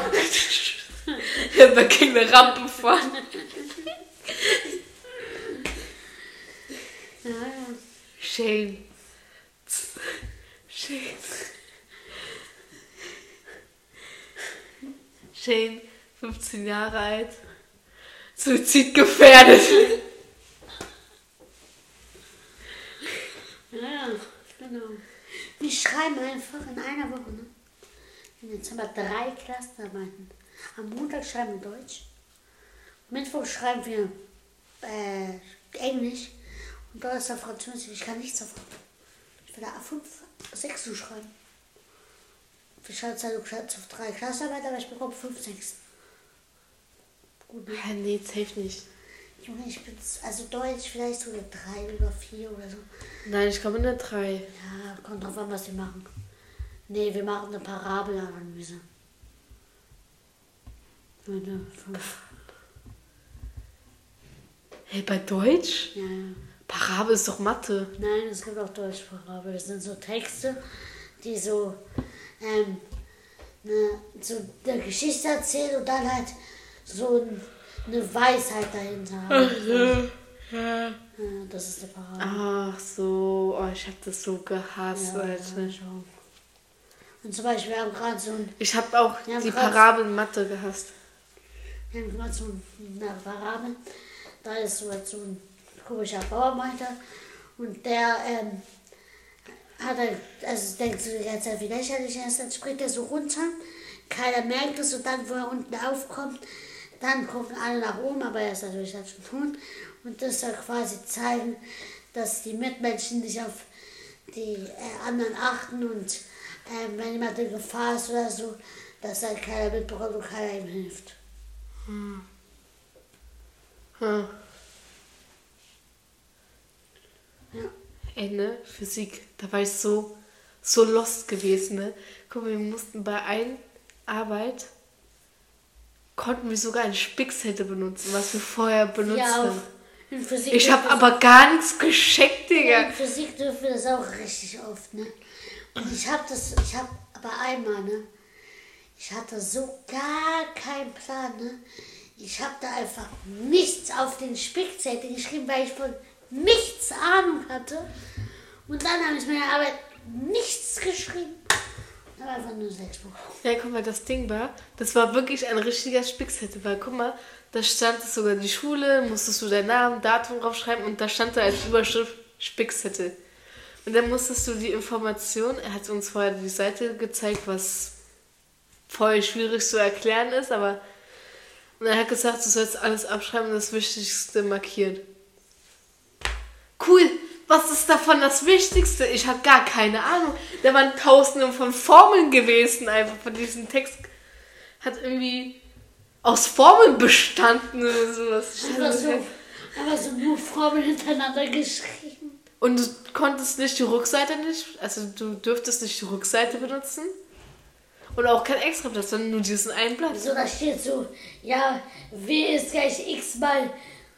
Er wird gegen eine Rampe fahren. Ja, ja. Shane. Shane. Shane, 15 Jahre alt. Suizid gefährdet. Ja, genau. Wir schreiben einfach in einer Woche, ne? Jetzt haben wir drei Klassenarbeiten. Am Montag schreiben wir Deutsch. Mittwoch schreiben wir äh, Englisch. Und Donnerstag Französisch. Ich kann nichts davon. Ich will da A5, 6 zu schreiben. Zwar nur auf drei Klassenarbeiten, aber ich bekomme 5, 6. Gut, ne? Ja, nee, safe nicht. Junge, ich bin, also Deutsch vielleicht so eine 3 oder 4 oder so. Nein, ich glaube eine 3. Ja, kommt drauf an, was wir machen. Nee, wir machen eine Parabelanalyse. Eine fünf. Hey, bei Deutsch? Ja, ja. Parabel ist doch Mathe. Nein, es gibt auch Deutschparabel. Das sind so Texte, die so, ähm, ne, so eine Geschichte erzählen und dann halt so ein, eine Weisheit dahinter haben. Ja. Das ist eine Parabel. Ach so, oh, ich hab das so gehasst, Ja, Alter. ja. Und zum Beispiel, wir haben gerade so ein Ich hab auch die krass. Parabel in Mathe gehasst. Wir haben gerade so eine Parabel. Da ist so, so ein komischer Bauarbeiter und der ähm, hat halt, also denkt so die ganze Zeit, wie lächerlich er ist, dann springt er so runter. Keiner merkt es und dann, wo er unten aufkommt, dann gucken alle nach oben, aber er ist natürlich halt schon tot. Und das soll quasi zeigen, dass die Mitmenschen nicht auf die äh, anderen achten und ähm, wenn jemand in Gefahr ist oder so, dass dann keiner mitbekommt und keiner ihm hilft. Hm. Ja. Ey, ne? Physik, da war ich so, so lost gewesen, ne? Guck mal, wir mussten bei einer Arbeit, konnten wir sogar eine Spickshette benutzen, was wir vorher benutzt Ja, haben. in Physik. Ich habe aber gar nichts gescheckt, wir- Digga. In Physik dürfen wir das auch richtig oft, ne? Und ich habe das, ich habe aber einmal, ne? Ich hatte so gar keinen Plan, ne? Ich habe da einfach nichts auf den Spickzettel geschrieben, weil ich von nichts Ahnung hatte. Und dann habe ich meine Arbeit nichts geschrieben. Habe einfach nur sechs bekommen. Ja, guck mal, das Ding war, das war wirklich ein richtiger Spickzettel, weil guck mal, da stand sogar die Schule, musstest du deinen Namen, Datum draufschreiben und da stand da als Überschrift Spickzettel. Und dann musstest du die Information, er hat uns vorher die Seite gezeigt, was voll schwierig zu erklären ist, aber und er hat gesagt, du sollst alles abschreiben und das Wichtigste markieren. Cool, was ist davon das Wichtigste? Ich habe gar keine Ahnung. Da waren tausende von Formeln gewesen, einfach von diesem Text. Hat irgendwie aus Formeln bestanden oder sowas. Ich dachte, so, einfach so nur Formeln hintereinander geschrieben. Und du konntest nicht die Rückseite nicht, also du dürftest nicht die Rückseite benutzen. Und auch kein Extrablatt, sondern nur diesen einen Blatt. So, da steht so, ja, W ist gleich X mal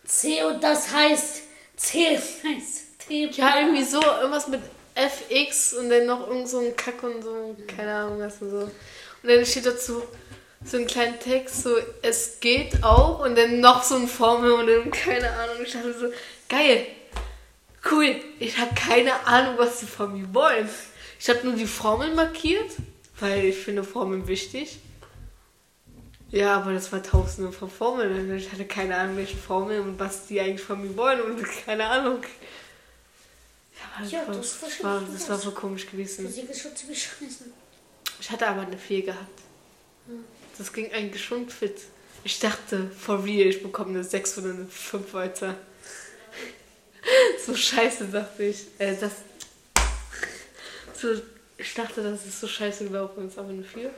C und das heißt C gleich T. Ja, irgendwie so, irgendwas mit FX und dann noch irgend so ein Kack und so, keine Ahnung was und so. Und dann steht dazu so einen kleinen Text, so es geht auch und dann noch so ein Formel und dann keine Ahnung. Ich dachte so, geil, cool. Ich habe keine Ahnung, was die von mir wollen. Ich habe nur die Formeln markiert, weil ich finde Formeln wichtig. Ja, aber das war tausende von Formeln. Ich hatte keine Ahnung, welche Formeln und was die eigentlich von mir wollen und keine Ahnung. Ja, das, Ja, war, das war das, war, das war voll komisch gewesen. Physik ist schon ziemlich scheiße. Ich hatte aber eine 4 gehabt. Das ging eigentlich schon fit. Ich dachte, for real, ich bekomme eine 6 oder eine 5 weiter. So scheiße, dachte ich. Äh, das. So, ich dachte, das ist so scheiße gelaufen, ist aber eine 4.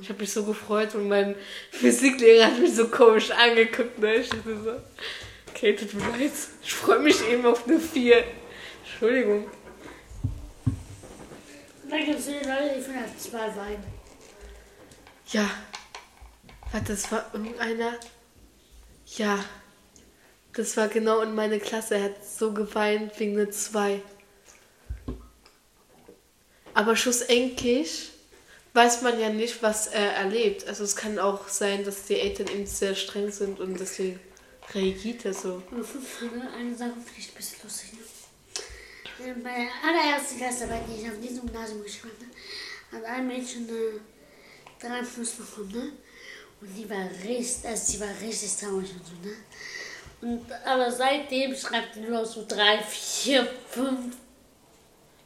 Ich habe mich so gefreut und mein Physiklehrer hat mich so komisch angeguckt. Ne? Ich dachte so, okay, tut mir leid. Ich freue mich eben auf eine 4. Entschuldigung. Dann gibt es Leute, die von der 2 weinen. Ja. Warte, das war irgendeiner. Ja. Das war genau in meine Klasse. Er hat so geweint wegen einer 2. Aber schlussendlich weiß man ja nicht, was er erlebt. Also es kann auch sein, dass die Eltern eben sehr streng sind und deswegen reagiert er so. Und fünf, ne? Eine Sache finde ich ein bisschen lustig. Ne? Äh, Bei der allerersten Klasse, die ich auf diesem Gymnasium geschrieben habe, hat ein Mädchen eine 3 plus bekommen, ne? Und die war richtig, also die war richtig traurig und so, ne? Und, aber seitdem schreibt die nur so 3, 4, 5.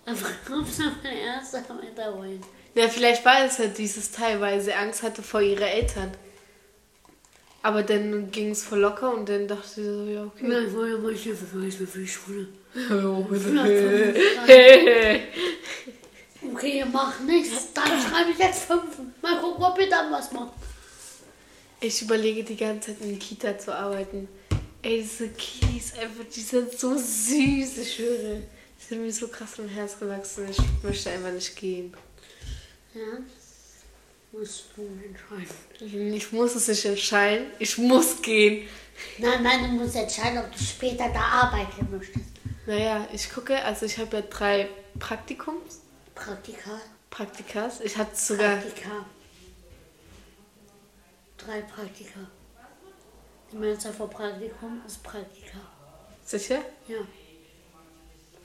Aber kommt noch meine erste Arbeit da rein. Ja, vielleicht war es halt dieses Teil, weil sie Angst hatte vor ihren Eltern. Aber dann ging es voll locker und dann dachte sie so, ja, okay. Ja, ich wollte ja mal Hilfe für für die Schule. Okay, ihr macht nichts. Dann schreibe ich jetzt 5. Mal gucken, ob ihr dann was macht. Ich überlege die ganze Zeit in der Kita zu arbeiten. Ey, diese Kies, einfach, die sind so süß, ich schwöre. Die sind mir so krass im Herz gewachsen. Ich möchte einfach nicht gehen. Ja. Musst du entscheiden. Ich muss es nicht entscheiden. Ich muss gehen. Nein, nein, du musst entscheiden, ob du später da arbeiten möchtest. Naja, ich gucke, also ich habe ja drei Praktikums. Praktika. Praktikas. Ich hatte sogar. Praktika. Drei Praktika. Die Mehrzahl von Praktikum ist Praktika. Sicher? Ja.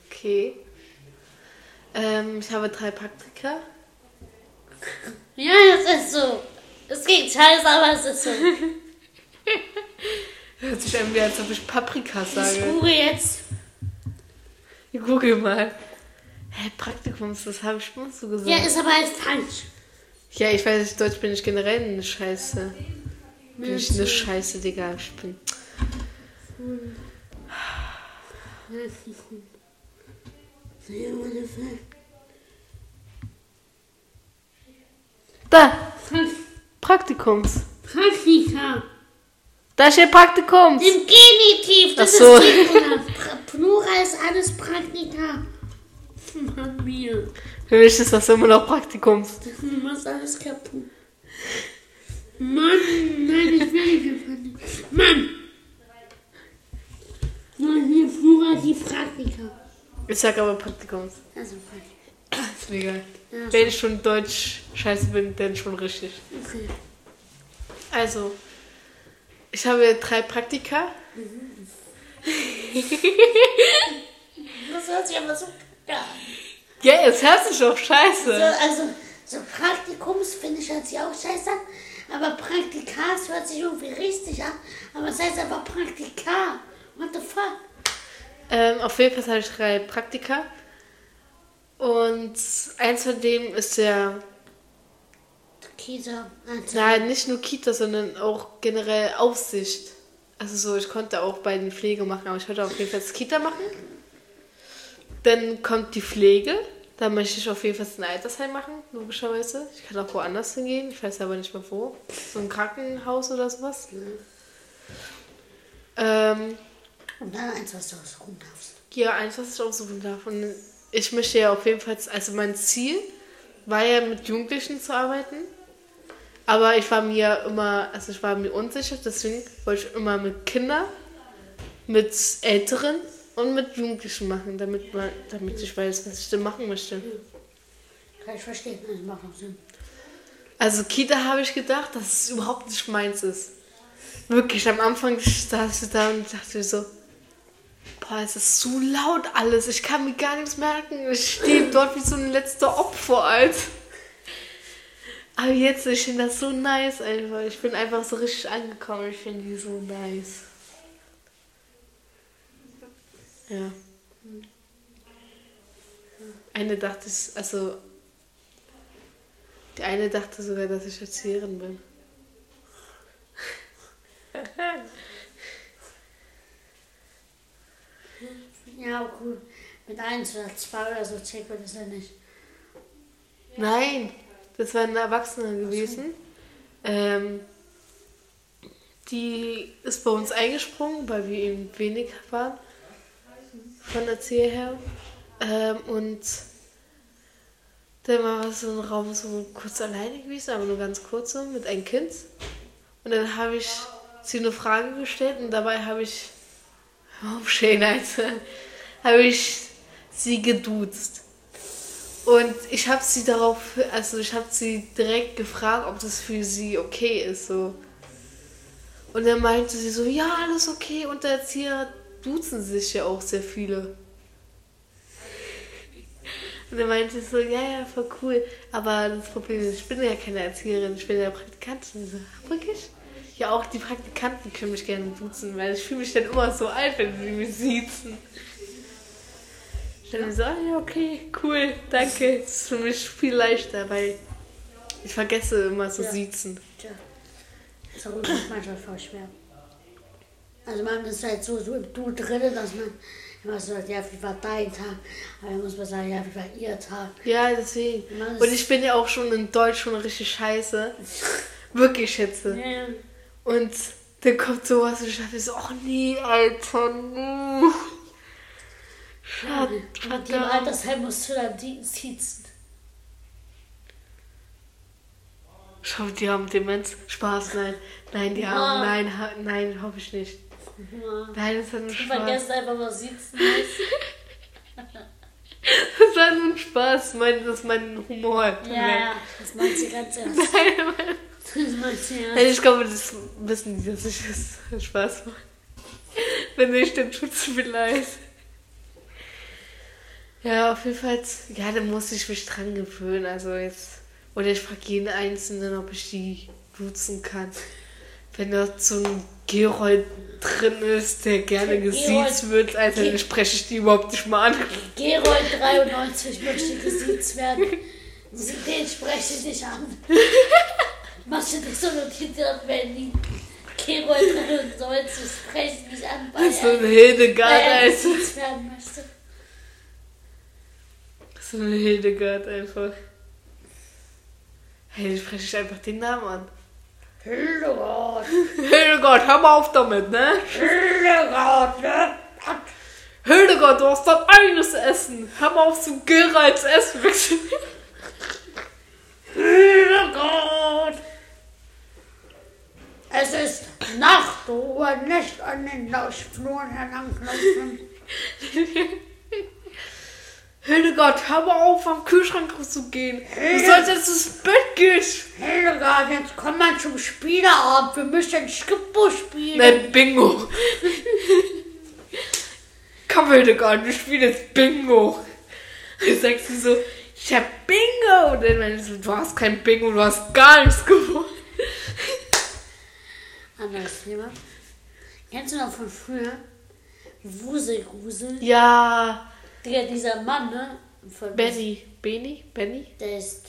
Okay. Ähm, ich habe drei Praktika. Ja, es ist so. Es geht scheiße, aber es ist so. Hört sich an wie, als ob ich Paprika Ich sage. suche jetzt. Ich google mal. Hä, Praktikums, das habe ich schon so gesagt. Ja, ist aber halt falsch. Ja, ich weiß nicht, Deutsch bin ich generell eine Scheiße. Bin ich eine Scheiße, Digga. Ich bin. Da! Praktikums. Praktika. Da steht Praktikums. Im Genitiv, das so. ist Singular. Plural ist alles Praktika. Mann, mir. Für mich ist das immer noch Praktikums. Du machst alles kaputt. Mann, nein, ich will nicht nicht. Mann! Nein, hier Plural, die Praktika. Ich sag aber Praktikums. Also, Praktika. Ist mir egal. Ja, Wenn ich schon Deutsch scheiße bin, dann schon richtig. okay. Also, ich habe drei Praktika. Das hört sich aber so. Ja. Ja, jetzt hört sich doch scheiße. So, also, so Praktikums finde ich hört sich auch scheiße an. Aber Praktikas hört sich irgendwie richtig an. Aber es heißt einfach Praktika. What the fuck? Ähm, auf jeden Fall habe ich drei Praktika. Und eins von denen ist der, Kita. Also, nein, nicht nur Kita, sondern auch generell Aufsicht. Also so, ich konnte auch bei den Pflege machen, aber ich wollte auf jeden Fall das Kita machen. Dann kommt die Pflege. Da möchte ich auf jeden Fall ein Altersheim machen, logischerweise. Ich kann auch woanders hingehen, ich weiß aber nicht mehr wo. So ein Krankenhaus oder sowas. Ähm, Und dann eins, was du ausruhen darfst. Ja, eins, was ich aussuchen darf. Und ich möchte ja auf jeden Fall, also mein Ziel war ja mit Jugendlichen zu arbeiten. Aber ich war mir immer, also ich war mir unsicher, deswegen wollte ich immer mit Kindern, mit Älteren und mit Jugendlichen machen, damit, man, damit ich weiß, was ich denn machen möchte. Kann ich verstehen. Das macht auch Sinn. Also Kita habe ich gedacht, dass es überhaupt nicht meins ist. Wirklich, am Anfang saß ich da und dachte so, boah, es ist zu laut alles, ich kann mir gar nichts merken. Ich stehe dort wie so ein letzter Opfer, Alter. Aber jetzt, ich finde das so nice einfach. Ich bin einfach so richtig angekommen. Ich finde die so nice. Ja. Eine dachte, ich- also die eine dachte sogar, dass ich Erzieherin bin. Ja, cool. Mit 1 oder 2 oder so checkt man das ja nicht. Nein, das war eine Erwachsene gewesen. Ähm, die ist bei uns eingesprungen, weil wir eben wenig waren. Von Erzieher her. Ähm, und dann war so ein Raum so kurz alleine gewesen, aber nur ganz kurz so, mit einem Kind. Und dann habe ich sie eine Frage gestellt und dabei habe ich, oh, Schönheit, habe ich sie geduzt. Und ich habe sie darauf, also ich habe sie direkt gefragt, ob das für sie okay ist, so. Und dann meinte sie so, ja, alles okay. Und der Erzieher duzen sich ja auch sehr viele. Und dann meinte sie so, ja, ja, voll cool. Aber das Problem ist, ich bin ja keine Erzieherin, ich bin ja Praktikantin. So, wirklich? Ja, auch die Praktikanten können mich gerne duzen, weil ich fühle mich dann immer so alt, wenn sie mich siezen. Ich dann so, ah, ja, okay, cool, danke. Das ist für mich viel leichter, weil ich vergesse immer so Ja. siezen. Tja. Ist auch manchmal voll schwer. Also man ist halt so, so im Du drin, dass man immer so sagt, ja, wie war dein Tag? Aber dann muss man sagen, ja, wie war ihr Tag? Ja, deswegen. Ist- Und ich bin ja auch schon in Deutsch schon richtig scheiße. Wirklich schätze. Ja. Und dann kommt sowas und ich dachte so, ach nee, Alter, nee. Schade. Und die im Altersheim musst du dann die sitzen. Schau, die haben Demenz. Spaß, nein. Nein, die haben, Ja. nein, ha, nein, hoffe ich nicht. Ja. Nein, das war nur Du Spaß. vergisst einfach, was sitzen ist. Das war nur ein Spaß, mein, das ist mein Humor. Ja, ja, das meint sie ganz ernst. Nein, Sie ernst. Nein, ich glaube, das wissen die, dass ich das Spaß mache. Wenn nicht, dann tut es mir leid. Ja, auf jeden Fall, ja, dann muss ich mich dran gewöhnen. Also jetzt, oder ich frage jeden Einzelnen, ob ich die duzen kann. Wenn da so ein Gerold drin ist, der gerne gesiezt wird, also dann spreche ich die überhaupt nicht mal an. Gerold 93 möchte gesiezt werden. Den spreche ich nicht an. Machst du dich so notiert, wenn die Gerold 93 spreche ich nicht an, weil So ein Hildegard, weil er Alter. gesiezt werden möchte. So ein Hildegard einfach. Hey, spreche ich einfach den Namen an. Hildegard, Hildegard, hör mal auf damit, ne? Hildegard, ne? Hildegard, du hast dein eigenes Essen. Hör mal auf, so Geralds Essen wechseln. Hildegard. Es ist Nacht, Ruhe, nicht an den Fluren heranklopfen. Hildegard, hör mal auf, am Kühlschrank zu gehen. Du sollst jetzt ins Bett gehen. Hildegard, jetzt komm mal zum Spieleabend. Wir müssen Skippo spielen. Nein, Bingo. Komm, Hildegard, wir spielen jetzt Bingo. Dann sagst du so, ich hab Bingo. Und dann meinst du, du hast kein Bingo, du hast gar nichts gewonnen. Anderes Thema. Kennst du noch von früher? Wuselgrusel. Ja, Digga, dieser Mann, ne? Von Benny. Benny? Benny? Der ist.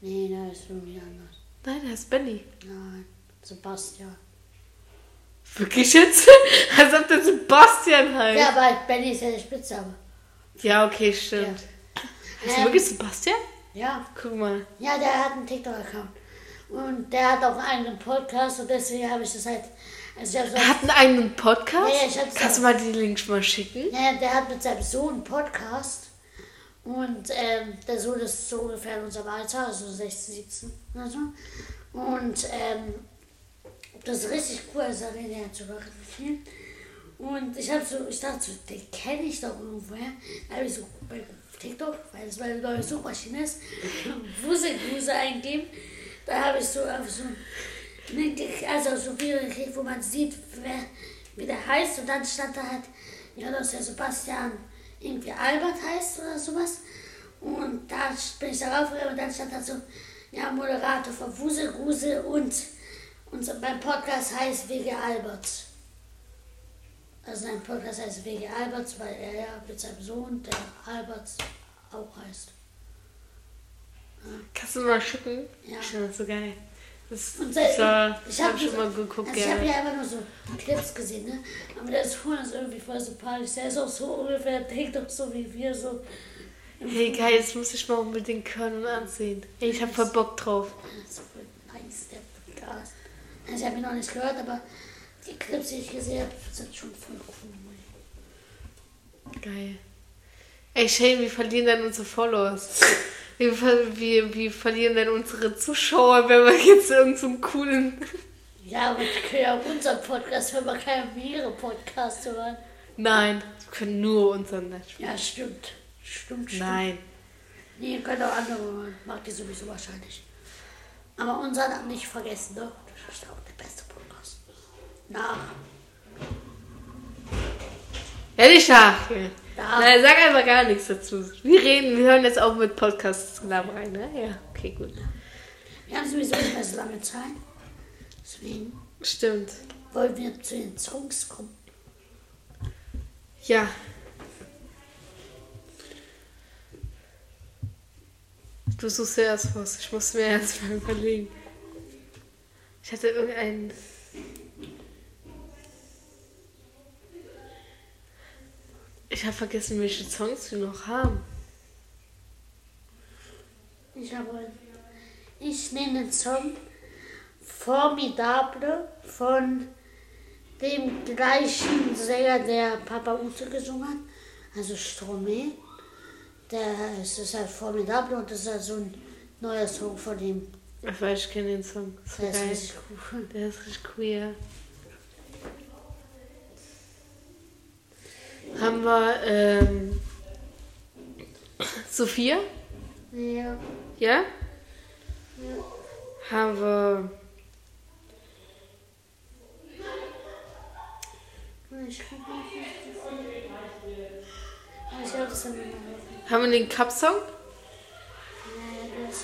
Nee, der ist irgendwie anders. Nein, der ist Benny. Nein, Sebastian. Wirklich jetzt? Als ob der Sebastian heißt. Ja, aber Benny ist ja der Spitzname. Ja, okay, stimmt. Ist er Ähm, wirklich Sebastian? Ja, Guck mal. ja, der hat einen TikTok-Account. Und der hat auch einen Podcast und deswegen habe ich das halt. Also ich hab's Er auch, hat einen eigenen Podcast? Ja, ich Kannst du auch- mal die Links mal schicken? ja, der hat mit seinem Sohn einen Podcast. Und ähm, der Sohn ist so ungefähr in unserem Alter, also 16, 17 oder so. Und ähm, das ist richtig cool, also der hat sogar richtig viel. Und ich habe so, ich dachte so, den kenne ich doch irgendwoher. Da habe ich so bei TikTok, weil es meine neue Suchmaschine ist, Wuselguse eingeben. Da habe ich so so also so Video gekriegt, wo man sieht, wer, wie der heißt. Und dann stand da halt, ja, dass der Sebastian irgendwie Albert heißt oder sowas. Und da bin ich darauf gegangen und dann stand da so, ja, Moderator von Wuselgruse und, und beim Podcast heißt WG Alberts. Also sein Podcast heißt WG Alberts, weil er ja mit seinem Sohn, der Alberts, auch heißt. Kannst du mal schicken? Ja. Ich finde das so geil. Das, Und das war, ich hab habe schon mal geguckt, also ich ja. habe ja einfach nur so Clips gesehen, ne? Aber der Sohn ist irgendwie voll sympathisch. Der ist auch so ungefähr, denkt doch so wie wir so. Hey, geil, das muss ich mal unbedingt hören und ansehen. Hey, ich hab voll Bock drauf. Das ist voll nice, der Podcast. Also ich habe ihn noch nicht gehört, aber die Clips, die ich gesehen habe, sind schon voll cool. Geil. Ey, Shane, wir verlieren dann unsere Followers. Wir, wir, wir verlieren dann unsere Zuschauer, wenn wir jetzt irgendeinen so coolen. Ja, aber ich kann ja auch unseren Podcast hören, man kann ja mehrere Podcasts hören. Nein, wir können nur unseren nicht. Ja, stimmt. Stimmt, stimmt. Nein. Nee, ihr könnt auch andere hören. Mag die sowieso wahrscheinlich. Aber unseren nicht vergessen, ne? Das ist auch der beste Podcast. Nach. Ja, nicht nach. Ja. Nein, sag einfach gar nichts dazu. Wir reden, wir hören jetzt auch mit Podcasts rein, ne? Ja, okay, gut. Wir haben sowieso nicht mehr so lange Zeit. Deswegen Stimmt. wollen wir zu den Songs kommen. Ja. Du suchst ja erst was. Ich muss mir erst mal überlegen. Ich hatte irgendeinen. Habe vergessen, welche Songs wir noch haben. Ich habe. Ich nenne den Song Formidable von dem gleichen Sänger, der Papa Ute gesungen hat. Also Stromae. Der es ist halt Formidable und das ist halt so ein neuer Song von ihm. Ich weiß, ich kenne den Song. Das Der ist ist geil. richtig cool. Der ist richtig cool, ja. Haben wir ähm, Sophia? Ja. Ja? Haben wir Ich guck mal. Aber ich das haben wir den Cup-Song? Nicht.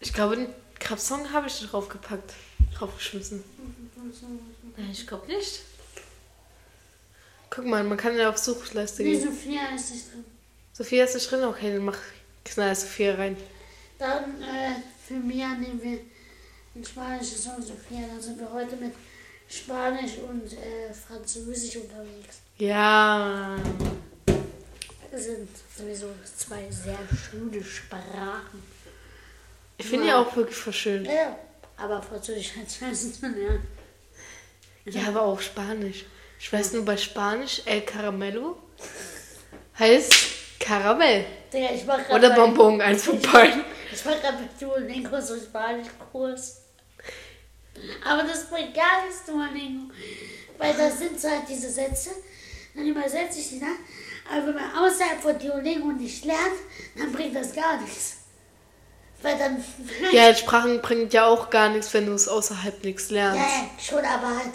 Ich glaube, den Cup-Song habe ich draufgepackt. Draufgeschmissen. Nein, ich glaube nicht. Guck mal, man kann ja auf Suchleiste Nee, gehen. Sophia ist nicht drin. Sophia ist nicht drin? Okay, dann mach knall Sophia rein. Dann äh, für Mia nehmen wir ein spanisches Song Sophia. Dann sind wir heute mit Spanisch und äh, Französisch unterwegs. Ja. Das sind sowieso zwei sehr schöne Sprachen. Ich finde die auch wirklich voll schön. Ja, aber Französisch zu lernen. Ja, aber auch Spanisch. Ich weiß nur bei Spanisch, El Caramelo heißt Karamell. Digga, ich mach grad Oder bei- Bonbon, eins von beiden. Ich war gerade mit Duolingo so Spanischkurs. Aber das bringt gar nichts, Duolingo. Weil da sind so halt diese Sätze, dann übersetze ich die dann. Aber wenn man außerhalb von Duolingo nicht lernt, dann bringt das gar nichts. Weil dann. Ja, Sprachen bringt ja auch gar nichts, wenn du es außerhalb nichts Ja, lernst. ja, schon, aber halt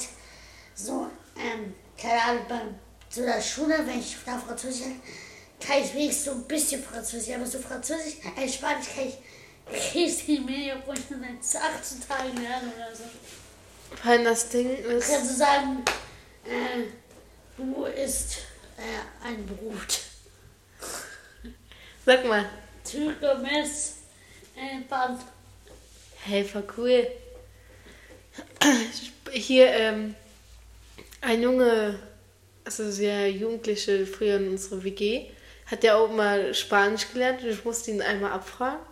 so, ähm, keine Ahnung, beim, zu der Schule, wenn ich da Französisch lerne, kann ich wenigstens so ein bisschen Französisch, aber so Französisch, äh, Spanisch kann ich richtig mehr, obwohl ich nur seit 18 Tagen lerne oder so. Weil das Ding ist. Kannst du sagen, äh, du isst äh, ein Brot. Sag mal. Comes äh, pan. Hey, voll cool. Hier, ähm, ein Junge, also sehr Jugendliche früher in unserer WG, hat ja auch mal Spanisch gelernt und ich musste ihn einmal abfragen.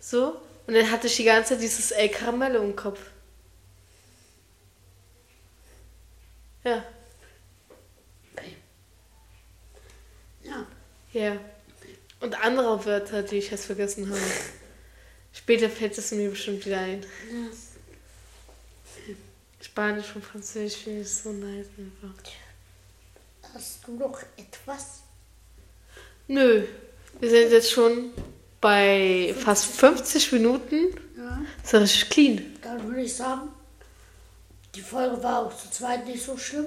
So. Und dann hatte ich die ganze Zeit dieses El Caramello im Kopf. Ja, Ja, ja. Und andere Wörter, die ich jetzt vergessen habe. Später fällt es mir bestimmt wieder ein. ja. Spanisch und Französisch finde ich so nice einfach. Hast du noch etwas? Nö. Wir sind jetzt schon bei fast 50 Minuten. Ja. Das ist richtig clean. Dann würde ich sagen, die Folge war auch zu zweit nicht so schlimm.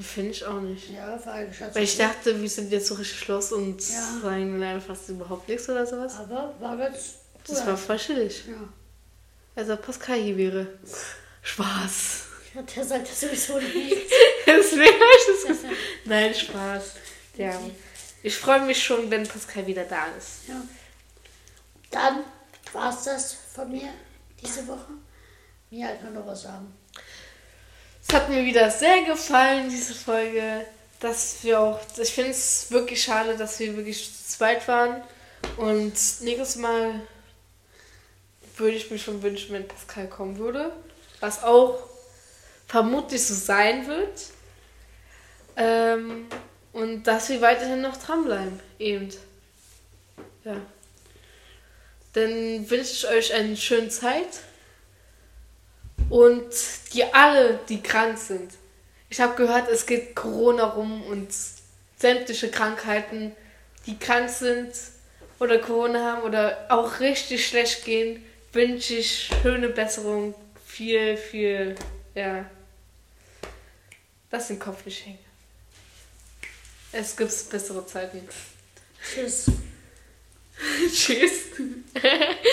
Finde ich auch nicht. Ja, war eigentlich ganz Weil ich dachte, wir sind jetzt so richtig los und Ja. sagen dann fast überhaupt nichts oder sowas. Aber war ganz Das war voll chillig. Ja. Also Pascal hier wäre. Spaß. Ja, der sagt das sowieso nicht. Deswegen hab ich das gesagt. Nein, Spaß. Ja. Ich freue mich schon, wenn Pascal wieder da ist. Ja. Dann war es das von mir diese Woche. Mir halt nur noch was sagen. Es hat mir wieder sehr gefallen, diese Folge. Dass wir auch. Ich finde es wirklich schade, dass wir wirklich zu zweit waren. Und nächstes Mal würde ich mir schon wünschen, wenn Pascal kommen würde. Was auch vermutlich so sein wird. Ähm, und dass wir weiterhin noch dranbleiben. Eben. Ja. Dann wünsche ich euch eine schöne Zeit. Und die alle, die krank sind. Ich habe gehört, es geht Corona rum und sämtliche Krankheiten, die krank sind oder Corona haben oder auch richtig schlecht gehen, wünsche ich schöne Besserung. Viel, viel, ja. Lass den Kopf nicht hängen. Es gibt bessere Zeiten. Tschüss. Tschüss.